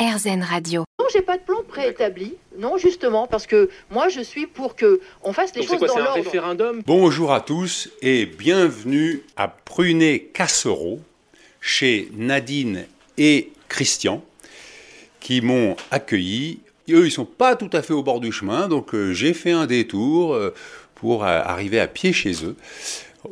RZN Radio. Non, j'ai pas de plan préétabli. Non, justement, parce que moi, je suis pour que on fasse les Donc choses quoi, dans c'est un l'ordre. référendum Bonjour à tous et bienvenue à Prunet-Cassereau chez Nadine et Christian qui m'ont accueilli. Eux, ils sont pas tout à fait au bord du chemin, donc euh, j'ai fait un détour euh, pour euh, arriver à pied chez eux,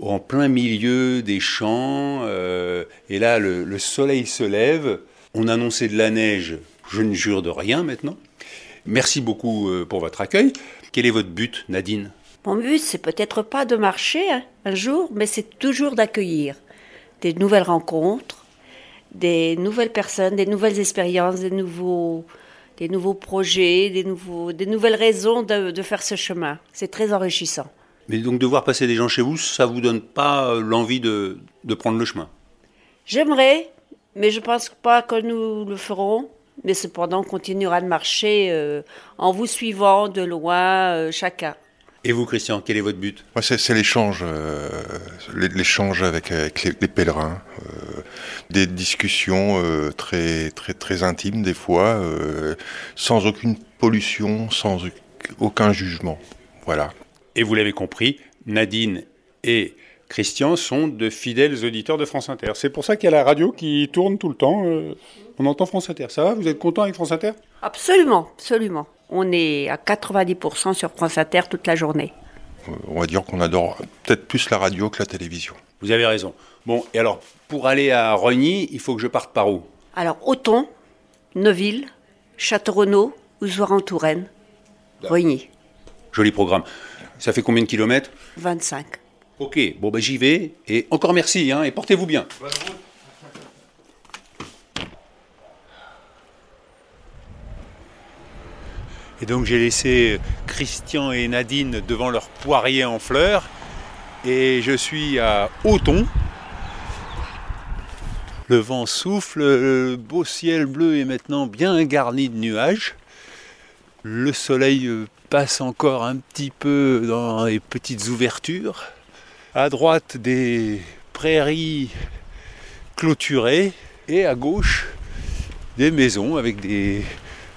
en plein milieu des champs. euh, et là, le, le soleil se lève. On annonçait de la neige. Je ne jure de rien maintenant. Merci beaucoup euh, pour votre accueil. Quel est votre but, Nadine? Mon but, c'est peut-être pas de marcher hein, un jour, mais c'est toujours d'accueillir des nouvelles rencontres, des nouvelles personnes, des nouvelles expériences, des nouveaux, des nouveaux projets, des, nouveaux, des nouvelles raisons de, de faire ce chemin. C'est très enrichissant. Mais donc de voir passer des gens chez vous, ça vous donne pas euh, l'envie de, de prendre le chemin? J'aimerais, mais je pense pas que nous le ferons. Mais cependant, on continuera de marcher euh, en vous suivant de loin, euh, chacun. Et vous, Christian, quel est votre but? Moi, c'est c'est l'échange, euh, l'é- l'échange avec, avec les, les pèlerins, euh, des discussions euh, très, très, très intimes des fois, euh, sans aucune pollution, sans auc- aucun jugement. Voilà. Et vous l'avez compris, Nadine et Christian sont de fidèles auditeurs de France Inter. C'est pour ça qu'il y a la radio qui tourne tout le temps. euh, on entend France Inter. Ça va Vous êtes content avec France Inter? Absolument, absolument. On est à 90% sur France Inter toute la journée. Euh, On va dire qu'on adore peut-être plus la radio que la télévision. Vous avez raison. Bon, et alors, pour aller à Rogny, il faut que je parte par où? Alors, Auton, Neuville, Château-Renaud, Ouzouar-en-Touraine, Rogny, Joli programme. Ça fait combien de kilomètres? 25. Ok, bon ben j'y vais. Et encore merci, hein, et portez-vous bien. Et donc j'ai laissé Christian et Nadine devant leur poirier en fleurs. Et je suis à Auton. Le vent souffle, le beau ciel bleu est maintenant bien garni de nuages. Le soleil passe encore un petit peu dans les petites ouvertures. À droite, des prairies clôturées et à gauche, des maisons avec des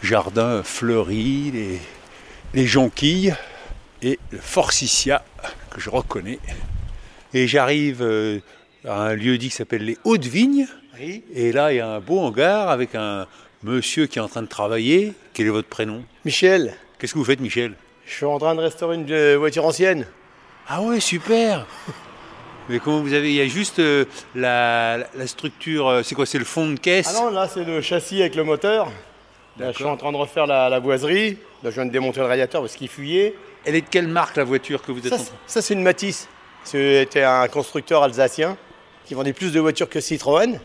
jardins fleuris, les, les jonquilles et le forsythia que je reconnais. Et j'arrive euh, à un lieu dit qui s'appelle les Hautes Vignes. Et là, il y a un beau hangar avec un monsieur qui est en train de travailler. Quel est votre prénom? Michel, Qu'est-ce que vous faites, Michel? Je suis en train de restaurer une euh, voiture ancienne. Ah ouais, super Mais comment vous avez Il y a juste euh, la, la structure, euh, c'est quoi C'est le fond de caisse? Ah non, là c'est le châssis avec le moteur. Là, je suis en train de refaire la, la boiserie. Là, je viens de démonter le radiateur parce qu'il fuyait. Elle est de quelle marque la voiture que vous êtes Ça, en c'est- train ça, c'est une Matisse. C'était un constructeur alsacien qui vendait plus de voitures que Citroën.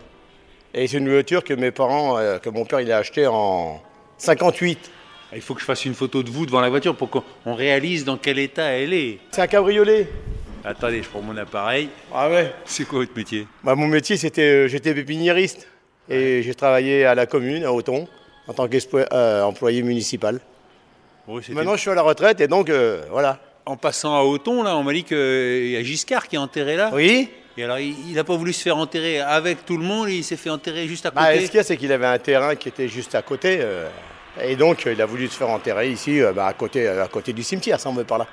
Et c'est une voiture que mes parents, euh, que mon père, il a acheté en 58. Il faut que je fasse une photo de vous devant la voiture pour qu'on on réalise dans quel état elle est. C'est un cabriolet. Attendez, je prends mon appareil. Ah ouais. C'est quoi votre métier? Bah, mon métier, c'était, euh, j'étais pépiniériste. Et j'ai travaillé à la commune, à Auton, en tant qu'employé municipal. Oh, c'était- Maintenant, je suis à la retraite et donc, euh, voilà. En passant à Auton, là, on m'a dit qu'il y a Giscard qui est enterré là. Oui Et alors, il n'a pas voulu se faire enterrer avec tout le monde, il s'est fait enterrer juste à côté. bah, Ce qu'il y a, c'est qu'il avait un terrain qui était juste à côté. euh, et donc, euh, il a voulu se faire enterrer ici, euh, bah, à, côté, à côté du cimetière, ça on veut par là.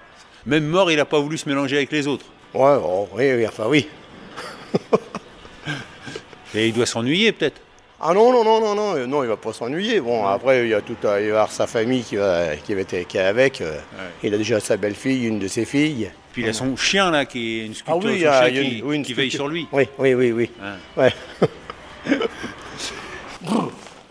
Même mort, il n'a pas voulu se mélanger avec les autres. Ouais, oh, oui, oui, enfin oui. Et il doit s'ennuyer peut-être. Ah non, non, non, non, non, euh, non, il va pas s'ennuyer. Bon, après, il y a tout à, il va y avoir sa famille qui, va, qui, va être- qui est avec. euh, Il a déjà sa belle-fille, une de ses filles. Puis il a son chien là, qui est une Ah sculpture oui, il y son a, chien a qui, une, oui, une qui veille sur lui. Oui, oui, oui, oui. Ouais.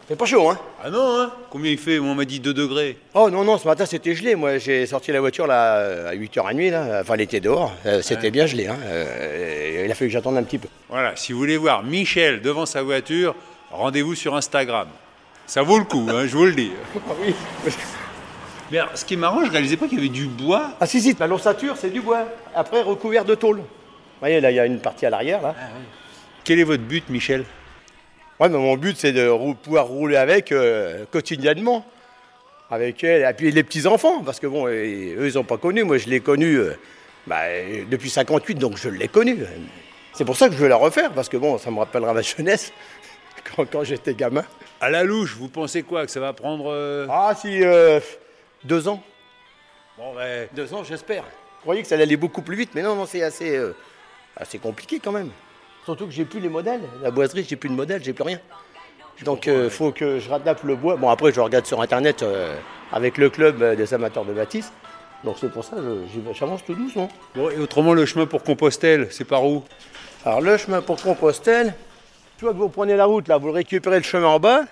C'est pas chaud, hein Ah non, hein Combien il fait? On m'a dit 2 degrés. Oh non, non, ce matin c'était gelé. Moi j'ai sorti la voiture là à 8h30, là. enfin elle était dehors. Euh, c'était bien gelé. Hein. Euh, il a fallu que j'attende un petit peu. Voilà, si vous voulez voir Michel devant sa voiture, rendez-vous sur Instagram. Ça vaut le coup, hein, je vous le dis. oui. Mais alors, ce qui est marrant, je réalisais pas qu'il y avait du bois. Ah si, si, la l'ossature c'est du bois. Après recouvert de tôle. Vous voyez, là il y a une partie à l'arrière là. Quel est votre but, Michel? Ouais, mais mon but c'est de rou- pouvoir rouler avec euh, quotidiennement. Avec elle, et puis les petits-enfants, parce que bon, eux ils n'ont pas connu. Moi je l'ai connu euh, bah, depuis 58, donc je l'ai connu. C'est pour ça que je veux la refaire, parce que bon, ça me rappellera ma jeunesse. quand, quand j'étais gamin. À la louche, vous pensez quoi Que ça va prendre. euh, Ah, si, deux ans. Bon, ouais. Deux ans, j'espère. Je croyais que ça allait aller beaucoup plus vite, mais non, non, c'est assez, assez compliqué quand même. Surtout que j'ai plus les modèles. La boiserie, j'ai plus de modèles, j'ai plus rien. Donc, il faut que je rattrape le bois. Bon, après, je regarde sur Internet euh, avec le club euh, des amateurs de bâtisse. Donc, c'est pour ça que j'avance tout doucement. Bon, et autrement, le chemin pour Compostelle, c'est par où? Alors, le chemin pour Compostelle, tu vois que vous prenez la route, là, vous récupérez le chemin en bas.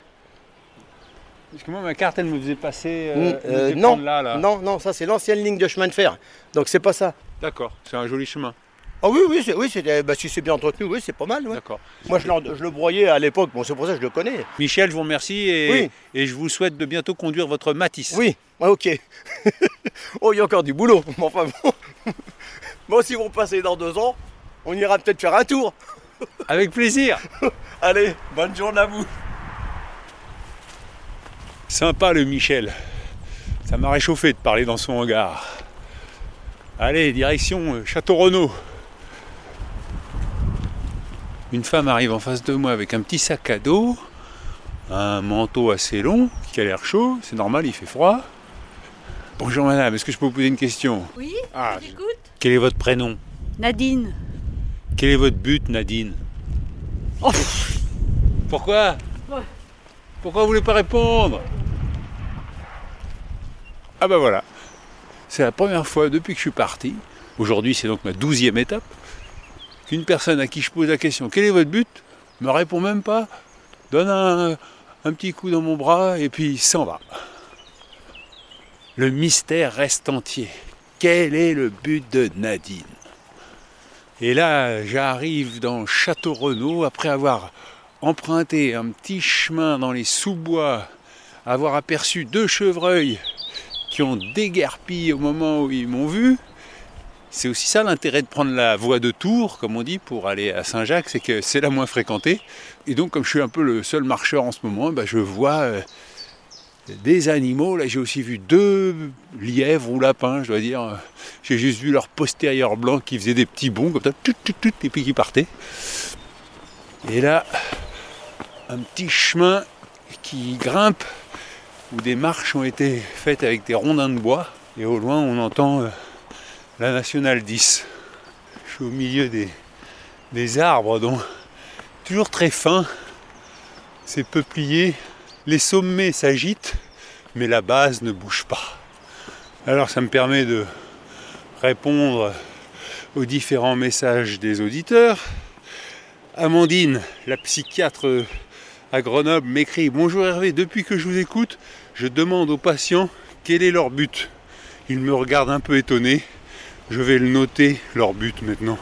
Parce que moi, ma carte, elle me faisait passer. Mm, me euh, faisait non, là. non, non, ça, c'est l'ancienne ligne de chemin de fer. Donc, c'est pas ça. D'accord, c'est un joli chemin. Ah oui, oui, c'est- oui c'est- bah, si c'est bien entretenu, oui, c'est pas mal. ouais. D'accord. Moi, je, le broyais à l'époque, bon, c'est pour ça que je le connais. Michel, je vous remercie et, Oui. et je vous souhaite de bientôt conduire votre Matisse. Oui, ouais, ok. oh, il y a encore du boulot. Mais enfin bon. bon, si vous passez dans deux ans, on ira peut-être faire un tour. Avec plaisir. Allez, bonne journée à vous. Sympa le Michel. Ça m'a réchauffé de parler dans son hangar. Allez, direction euh, Château Renaud. Une femme arrive en face de moi avec un petit sac à dos, un manteau assez long qui a l'air chaud, c'est normal, il fait froid. Bonjour madame, est-ce que je peux vous poser une question? Oui, Ah, j'écoute. Quel est votre prénom? Nadine. Quel est votre but, Nadine? Oh. Pourquoi? Ouais. Pourquoi vous voulez pas répondre? Ah bah voilà. C'est la première fois depuis que je suis parti. Aujourd'hui, c'est donc ma douzième étape. Qu'une personne à qui je pose la question quel est votre but me répond même pas, donne un, petit coup dans mon bras et puis s'en va. Le mystère reste entier. Quel est le but de Nadine? Et là, j'arrive dans Château Renaud après avoir emprunté un petit chemin dans les sous-bois, avoir aperçu deux chevreuils qui ont déguerpi au moment où ils m'ont vu. C'est aussi ça l'intérêt de prendre la voie de Tours, comme on dit, pour aller à Saint-Jacques, c'est que c'est la moins fréquentée. Et donc, comme je suis un peu le seul marcheur en ce moment, bah, je vois euh, des animaux. Là, j'ai aussi vu deux lièvres ou lapins, je dois dire. J'ai juste vu leur postérieur blanc qui faisait des petits bonds comme ça, tout, tout, tout, et puis qui partait. Et là, un petit chemin qui grimpe, où des marches ont été faites avec des rondins de bois. Et au loin, on entend euh, la Nationale 10. Je suis au milieu des, arbres, dont toujours très fins, c'est peuplier. Les sommets s'agitent, mais la base ne bouge pas. Alors ça me permet de répondre aux différents messages des auditeurs. Amandine, la psychiatre à Grenoble, m'écrit Bonjour Hervé, depuis que je vous écoute, je demande aux patients quel est leur but. Ils me regardent un peu étonné. Je vais le noter, leur but maintenant.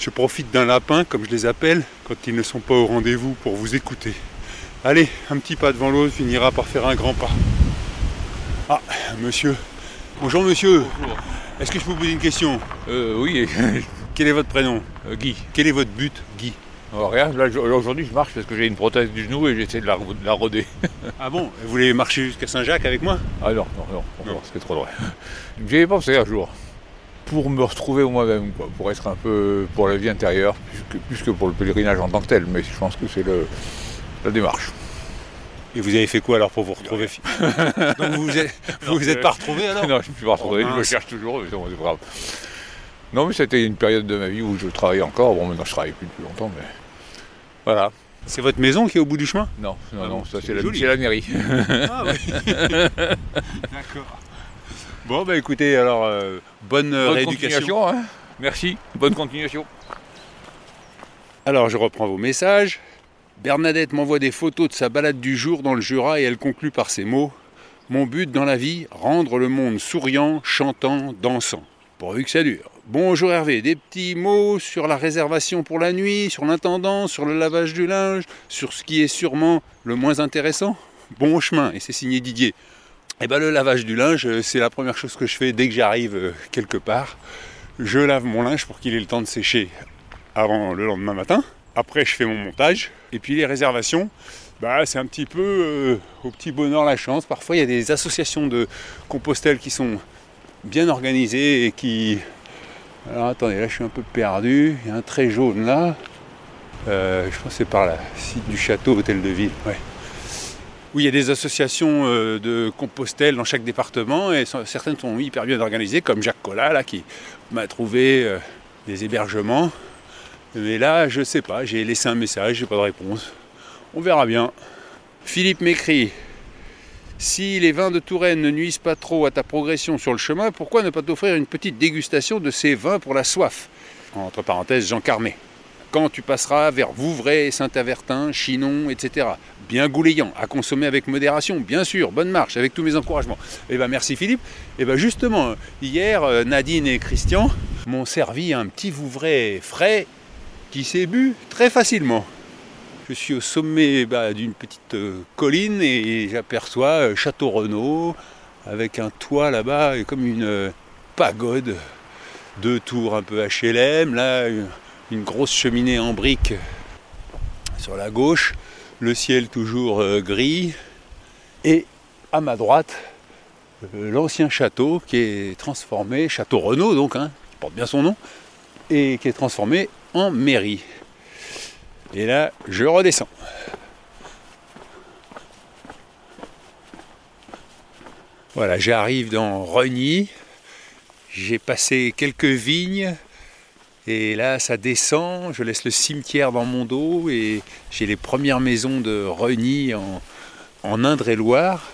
Je profite d'un lapin, comme je les appelle, quand ils ne sont pas au rendez-vous pour vous écouter. Allez, un petit pas devant l'autre finira par faire un grand pas. Ah, monsieur. Bonjour monsieur. Est-ce que je peux vous poser une question Euh, oui, Quel est votre prénom euh, Guy. Quel est votre but Guy. Alors, regarde, là, aujourd'hui, je marche parce que j'ai une prothèse du genou et j'essaie de la, de la roder. Ah bon Vous voulez marcher jusqu'à Saint-Jacques avec moi Ah non, non, non, non, c'est trop loin. J'y ai pensé un jour. Pour me retrouver moi-même, quoi, pour être un peu pour la vie intérieure, plus que, plus que pour le pèlerinage en tant que tel, mais je pense que c'est le, la démarche. Et vous avez fait quoi alors pour vous retrouver Donc vous vous êtes, vous vous êtes pas retrouvé alors non, je ne me suis pas retrouvé, Oh, je me cherche toujours, mais bon, c'est pas grave. Non, mais c'était une période de ma vie où je travaillais encore. Bon, maintenant je travaille plus depuis longtemps, mais voilà. C'est votre maison qui est au bout du chemin? Non, non, Ah non, ça c'est la, la mairie. Ah oui D'accord. Bon bah écoutez, alors euh, bonne euh, Bonne rééducation. continuation, hein. Merci, bonne continuation. Alors je reprends vos messages. Bernadette m'envoie des photos de sa balade du jour dans le Jura et elle conclut par ces mots Mon but dans la vie, rendre le monde souriant, chantant, dansant. Pourvu que ça dure. Bonjour Hervé, des petits mots sur la réservation pour la nuit, sur l'intendant, sur le lavage du linge, sur ce qui est sûrement le moins intéressant? Bon chemin, et c'est signé Didier. Eh ben le lavage du linge, euh, c'est la première chose que je fais dès que j'arrive euh, quelque part. Je lave mon linge pour qu'il ait le temps de sécher avant le lendemain matin. Après, je fais mon montage. Et puis les réservations, bah, c'est un petit peu euh, au petit bonheur la chance. Parfois, il y a des associations de Compostelle qui sont bien organisées et qui... Alors attendez, là je suis un peu perdu. Il y a un trait jaune là. Je pense que c'est par là, site du château, hôtel de ville. Où il y a des associations euh, de Compostelle dans chaque département et certaines sont hyper bien organisées, comme Jacques Collat là, qui m'a trouvé euh, des hébergements. Mais là, je sais pas, j'ai laissé un message, j'ai pas de réponse. On verra bien. Philippe m'écrit Si les vins de Touraine ne nuisent pas trop à ta progression sur le chemin, pourquoi ne pas t'offrir une petite dégustation de ces vins pour la soif? Entre parenthèses, Jean Carmet. Quand tu passeras vers Vouvray, Saint-Avertin, Chinon, etc. Bien goulayant, à consommer avec modération, bien sûr, bonne marche, avec tous mes encouragements. Eh ben merci Philippe. Et ben justement, hier, euh, Nadine et Christian m'ont servi un petit Vouvray frais qui s'est bu très facilement. Je suis au sommet bah, d'une petite euh, colline et j'aperçois euh, Château Renaud avec un toit là-bas et comme une pagode, deux tours un peu HLM, là une, grosse cheminée en briques sur la gauche, le ciel toujours euh, gris et à ma droite euh, l'ancien château qui est transformé, château Renaud donc, hein, qui porte bien son nom, et qui est transformé en mairie. Et là, je redescends. Voilà, j'arrive dans Rogny. J'ai passé quelques vignes. Et là, ça descend. Je laisse le cimetière dans mon dos. Et j'ai les premières maisons de Rogny en, Indre-et-Loire.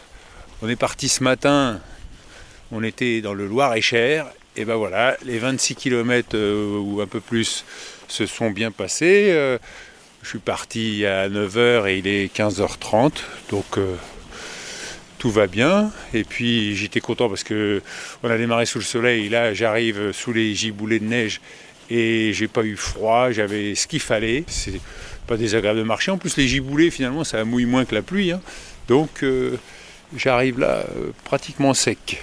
On est parti ce matin. On était dans le Loir-et-Cher. Et ben voilà, les 26 km ou un peu plus se sont bien passés. Euh, je suis parti à 9h et il est 15h30, donc euh, tout va bien. Et puis j'étais content parce que on a démarré sous le soleil. Là, j'arrive sous les giboulées de neige et j'ai pas eu froid. J'avais ce qu'il fallait. C'est pas désagréable de marcher. En plus, les giboulées, finalement, ça mouille moins que la pluie. hein. Donc euh, j'arrive là euh, pratiquement sec.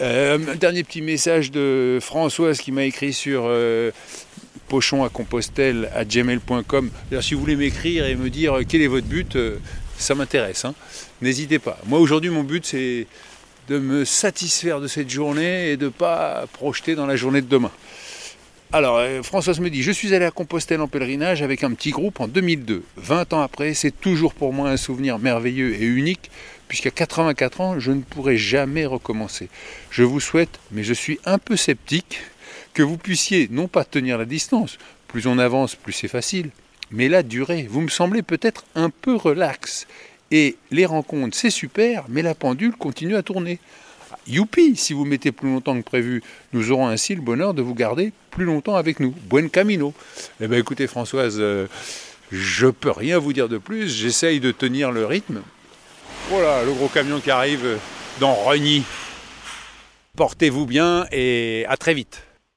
Euh, dernier petit message de Françoise qui m'a écrit sur euh, pochon à compostelle à gmail.com. Si vous voulez m'écrire et me dire quel est votre but, ça m'intéresse. hein. N'hésitez pas. Moi, aujourd'hui, mon but, c'est de me satisfaire de cette journée et de ne pas projeter dans la journée de demain. Alors, euh, Françoise me dit, je suis allé à Compostelle en pèlerinage avec un petit groupe en 2002. 20 ans après, c'est toujours pour moi un souvenir merveilleux et unique, puisqu'à 84 ans, je ne pourrai jamais recommencer. Je vous souhaite, mais je suis un peu sceptique, que vous puissiez non pas tenir la distance, plus on avance, plus c'est facile, mais la durée. Vous me semblez peut-être un peu relax. Et les rencontres, c'est super, mais la pendule continue à tourner. Youpi, si vous mettez plus longtemps que prévu, nous aurons ainsi le bonheur de vous garder plus longtemps avec nous. Buen camino. Eh bien écoutez Françoise, euh, je peux rien vous dire de plus, j'essaye de tenir le rythme. Voilà, le gros camion qui arrive dans Rogny. Portez-vous bien et à très vite.